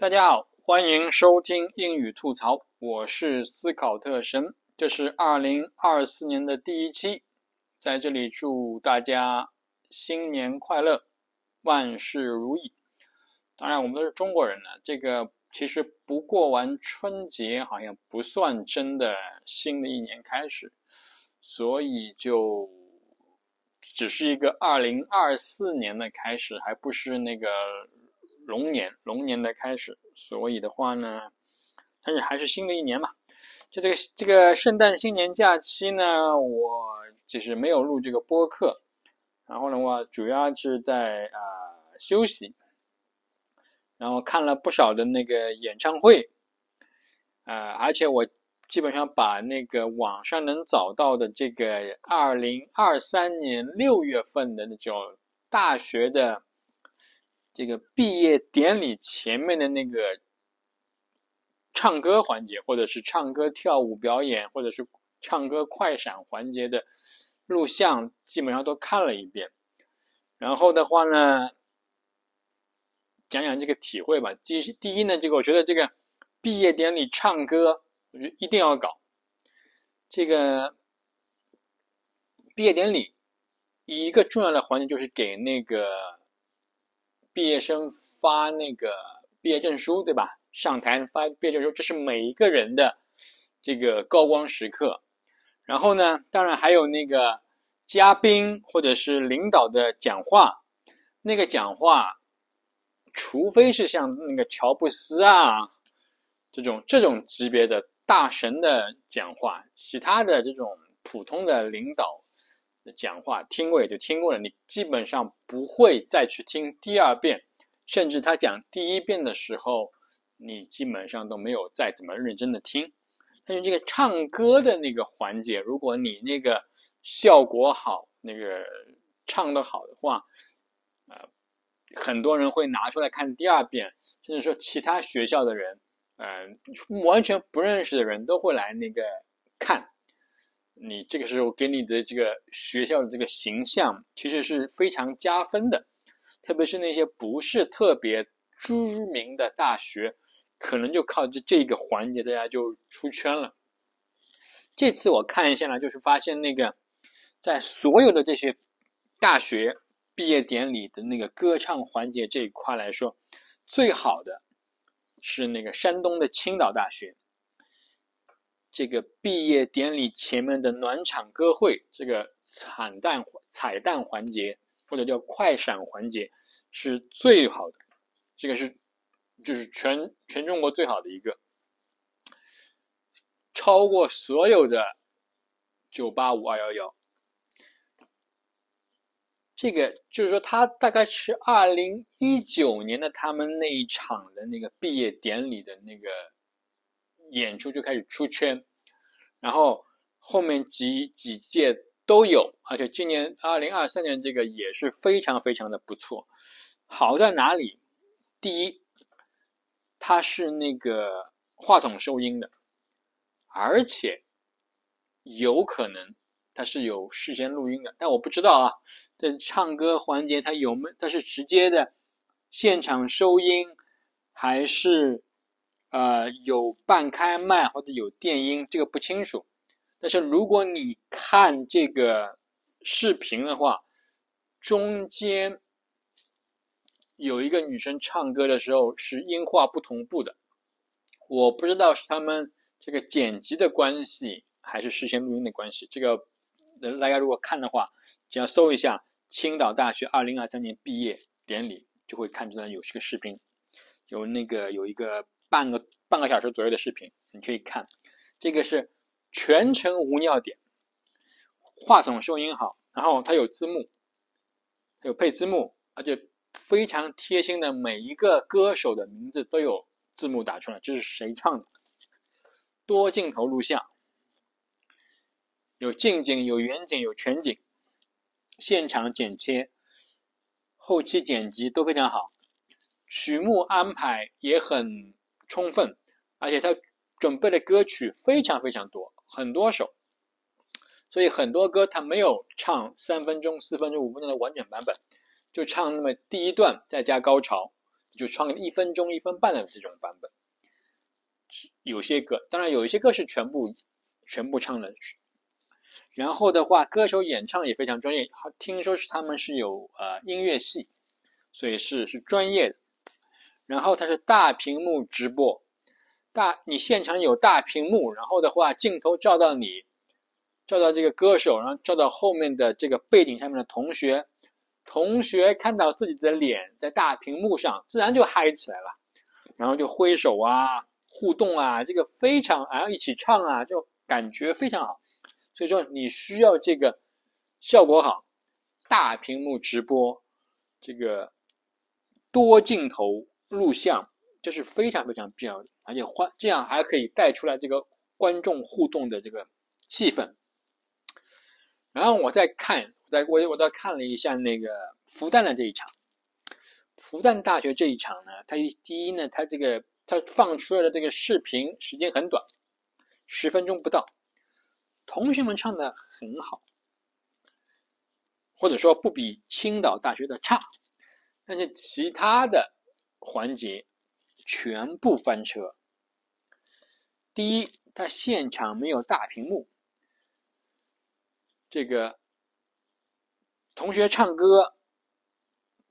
大家好，欢迎收听英语吐槽，我是思考特神，这是二零二四年的第一期，在这里祝大家新年快乐，万事如意。当然，我们都是中国人呢，这个其实不过完春节，好像不算真的新的一年开始，所以就只是一个二零二四年的开始，还不是那个。龙年，龙年的开始，所以的话呢，但是还是新的一年嘛。就这个这个圣诞新年假期呢，我就是没有录这个播客，然后的话主要是在啊休息，然后看了不少的那个演唱会，呃，而且我基本上把那个网上能找到的这个二零二三年六月份的那种大学的。这个毕业典礼前面的那个唱歌环节，或者是唱歌跳舞表演，或者是唱歌快闪环节的录像，基本上都看了一遍。然后的话呢，讲讲这个体会吧。第第一呢，这个我觉得这个毕业典礼唱歌，我觉得一定要搞。这个毕业典礼一个重要的环节就是给那个。毕业生发那个毕业证书，对吧？上台发毕业证书，这是每一个人的这个高光时刻。然后呢，当然还有那个嘉宾或者是领导的讲话。那个讲话，除非是像那个乔布斯啊这种这种级别的大神的讲话，其他的这种普通的领导。讲话听过也就听过了，你基本上不会再去听第二遍，甚至他讲第一遍的时候，你基本上都没有再怎么认真的听。但是这个唱歌的那个环节，如果你那个效果好，那个唱的好的话，呃，很多人会拿出来看第二遍，甚至说其他学校的人，嗯，完全不认识的人都会来那个看。你这个时候给你的这个学校的这个形象其实是非常加分的，特别是那些不是特别知名的大学，可能就靠这这个环节，大家就出圈了。这次我看一下呢，就是发现那个在所有的这些大学毕业典礼的那个歌唱环节这一块来说，最好的是那个山东的青岛大学。这个毕业典礼前面的暖场歌会，这个彩蛋彩蛋环节或者叫快闪环节是最好的，这个是就是全全中国最好的一个，超过所有的九八五二幺幺。这个就是说，他大概是二零一九年的他们那一场的那个毕业典礼的那个演出就开始出圈。然后后面几几届都有，而且今年二零二三年这个也是非常非常的不错。好在哪里？第一，它是那个话筒收音的，而且有可能它是有事先录音的，但我不知道啊。这唱歌环节它有没？它是直接的现场收音，还是？呃，有半开麦或者有电音，这个不清楚。但是如果你看这个视频的话，中间有一个女生唱歌的时候是音画不同步的。我不知道是他们这个剪辑的关系，还是事先录音的关系。这个大家如果看的话，只要搜一下青岛大学二零二三年毕业典礼，就会看出来有这个视频，有那个有一个。半个半个小时左右的视频，你可以看，这个是全程无尿点，话筒收音好，然后它有字幕，有配字幕，而且非常贴心的，每一个歌手的名字都有字幕打出来，这是谁唱的，多镜头录像，有近景、有远景、有全景，现场剪切，后期剪辑都非常好，曲目安排也很。充分，而且他准备的歌曲非常非常多，很多首，所以很多歌他没有唱三分钟、四分钟、五分钟的完整版本，就唱那么第一段再加高潮，就唱一分钟、一分半的这种版本。有些歌，当然有一些歌是全部全部唱的。然后的话，歌手演唱也非常专业，听说是他们是有呃音乐系，所以是是专业的。然后它是大屏幕直播，大你现场有大屏幕，然后的话镜头照到你，照到这个歌手，然后照到后面的这个背景上面的同学，同学看到自己的脸在大屏幕上，自然就嗨起来了，然后就挥手啊，互动啊，这个非常啊，一起唱啊，就感觉非常好。所以说你需要这个效果好，大屏幕直播，这个多镜头。录像这是非常非常必要的，而且欢这样还可以带出来这个观众互动的这个气氛。然后我再看，再我我再看了一下那个复旦的这一场，复旦大学这一场呢，它第一呢，它这个它放出来的这个视频时间很短，十分钟不到，同学们唱的很好，或者说不比青岛大学的差，但是其他的。环节全部翻车。第一，他现场没有大屏幕，这个同学唱歌，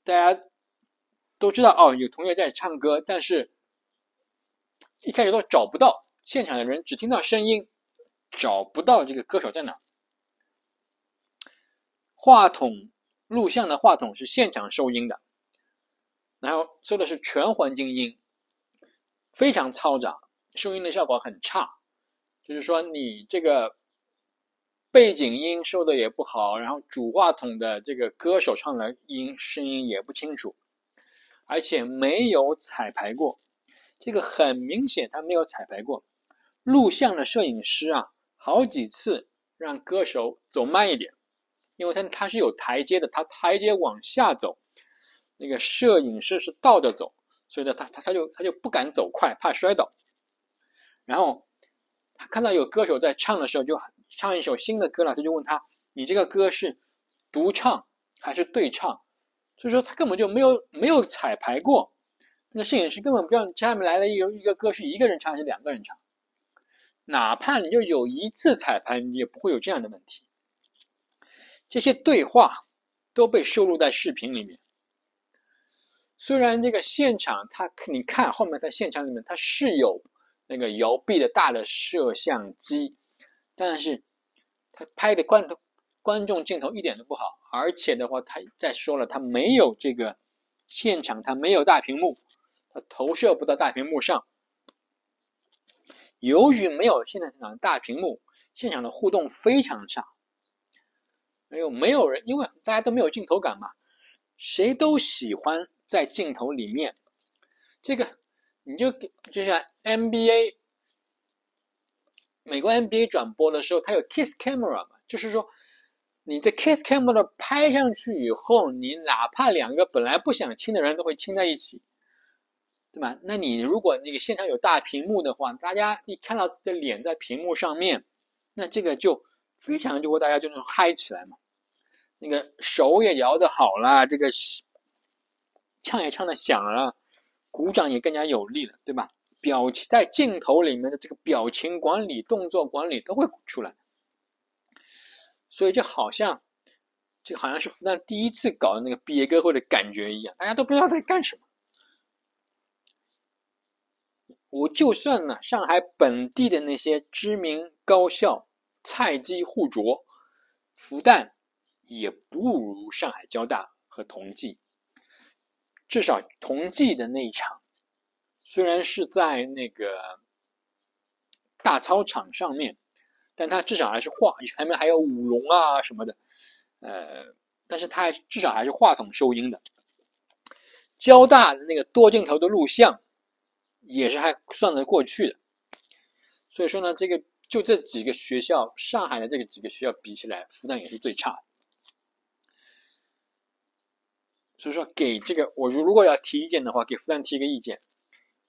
大家都知道哦，有同学在唱歌，但是一开始都找不到现场的人，只听到声音，找不到这个歌手在哪。话筒录像的话筒是现场收音的。然后收的是全环境音，非常嘈杂，收音的效果很差。就是说，你这个背景音收的也不好，然后主话筒的这个歌手唱的音声音也不清楚，而且没有彩排过。这个很明显，他没有彩排过。录像的摄影师啊，好几次让歌手走慢一点，因为他他是有台阶的，他台阶往下走。那个摄影师是倒着走，所以呢，他他他就他就不敢走快，怕摔倒。然后他看到有歌手在唱的时候，就唱一首新的歌了，他就问他：“你这个歌是独唱还是对唱？”所以说他根本就没有没有彩排过，那个摄影师根本不知道下面来了一个一个歌是一个人唱还是两个人唱。哪怕你就有一次彩排，你也不会有这样的问题。这些对话都被收录在视频里面。虽然这个现场，他你看后面在现场里面，它是有那个摇臂的大的摄像机，但是他拍的观观众镜头一点都不好，而且的话，他再说了，他没有这个现场，他没有大屏幕，他投射不到大屏幕上。由于没有现场大屏幕，现场的互动非常差，没有没有人，因为大家都没有镜头感嘛，谁都喜欢。在镜头里面，这个你就给就像 NBA 美国 NBA 转播的时候，它有 kiss camera 嘛，就是说你这 kiss camera 拍上去以后，你哪怕两个本来不想亲的人都会亲在一起，对吧？那你如果那个现场有大屏幕的话，大家一看到自己的脸在屏幕上面，那这个就非常就会大家就能嗨起来嘛，那个手也摇的好了，这个。唱也唱的响了，鼓掌也更加有力了，对吧？表情在镜头里面的这个表情管理、动作管理都会出来，所以就好像，就好像是复旦第一次搞的那个毕业歌会的感觉一样，大家都不知道在干什么。我就算呢，上海本地的那些知名高校菜鸡互啄，复旦也不如上海交大和同济。至少同济的那一场，虽然是在那个大操场上面，但它至少还是话，前面还有舞龙啊什么的，呃，但是它至少还是话筒收音的。交大的那个多镜头的录像，也是还算得过去的。所以说呢，这个就这几个学校，上海的这个几个学校比起来，复旦也是最差的。所以说，给这个我如如果要提意见的话，给复旦提一个意见：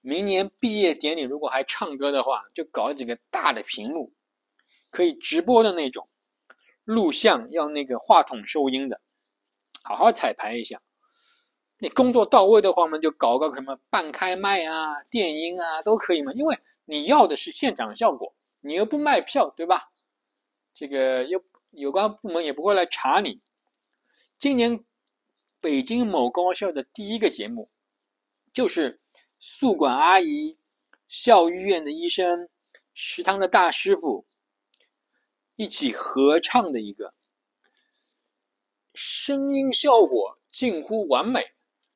明年毕业典礼如果还唱歌的话，就搞几个大的屏幕，可以直播的那种，录像要那个话筒收音的，好好彩排一下。你工作到位的话嘛，就搞个什么半开麦啊、电音啊都可以嘛，因为你要的是现场效果，你又不卖票，对吧？这个又有关部门也不会来查你。今年北京某高校的第一个节目，就是宿管阿姨、校医院的医生、食堂的大师傅一起合唱的一个，声音效果近乎完美。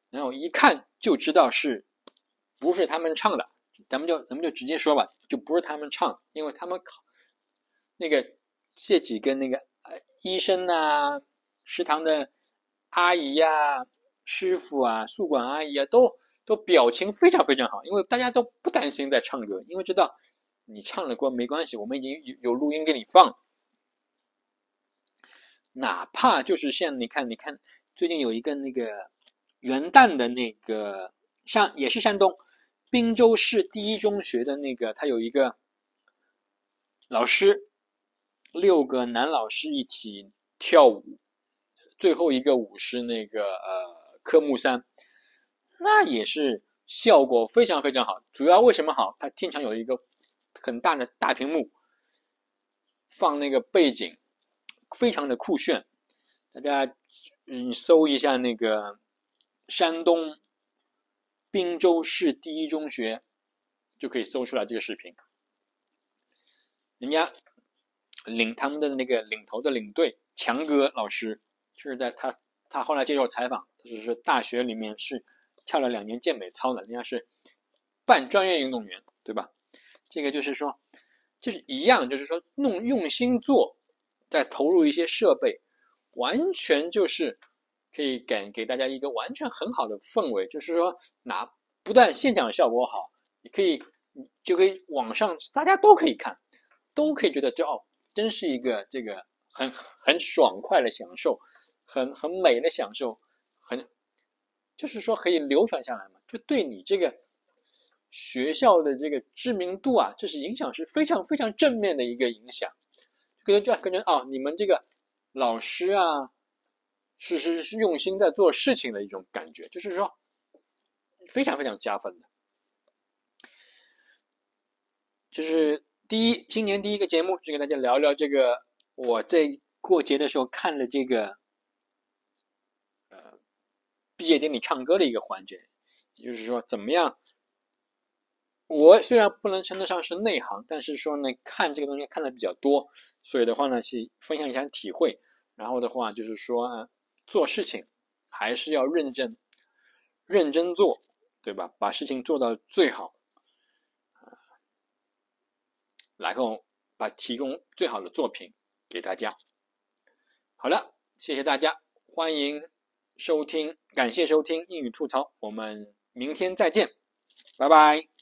然后一看就知道是，不是他们唱的，咱们就咱们就直接说吧，就不是他们唱，因为他们考那个这几个那个呃医生啊，食堂的阿姨呀、师傅啊、宿管阿姨啊，都都表情非常非常好，因为大家都不担心在唱歌，因为知道你唱了歌没关系，我们已经有有录音给你放，哪怕就是像你看，你看最近有一个那个。元旦的那个山也是山东滨州市第一中学的那个，他有一个老师，六个男老师一起跳舞，最后一个舞是那个呃科目三，那也是效果非常非常好。主要为什么好？它经常有一个很大的大屏幕，放那个背景，非常的酷炫。大家嗯搜一下那个。山东滨州市第一中学就可以搜出来这个视频。人家领他们的那个领头的领队强哥老师，就是在他他后来接受采访，就是大学里面是跳了两年健美操的，人家是半专业运动员，对吧？这个就是说，就是一样，就是说弄用心做，再投入一些设备，完全就是。可以给给大家一个完全很好的氛围，就是说，拿不但现场效果好，你可以就可以网上大家都可以看，都可以觉得这哦，真是一个这个很很爽快的享受，很很美的享受，很就是说可以流传下来嘛，就对你这个学校的这个知名度啊，这是影响是非常非常正面的一个影响，感觉就感觉哦，你们这个老师啊。是是是用心在做事情的一种感觉，就是说非常非常加分的。就是第一新年第一个节目，就跟大家聊聊这个我在过节的时候看了这个毕业典礼唱歌的一个环节，也就是说怎么样？我虽然不能称得上是内行，但是说呢看这个东西看的比较多，所以的话呢去分享一下体会，然后的话就是说。做事情还是要认真、认真做，对吧？把事情做到最好，然后把提供最好的作品给大家。好了，谢谢大家，欢迎收听，感谢收听英语吐槽，我们明天再见，拜拜。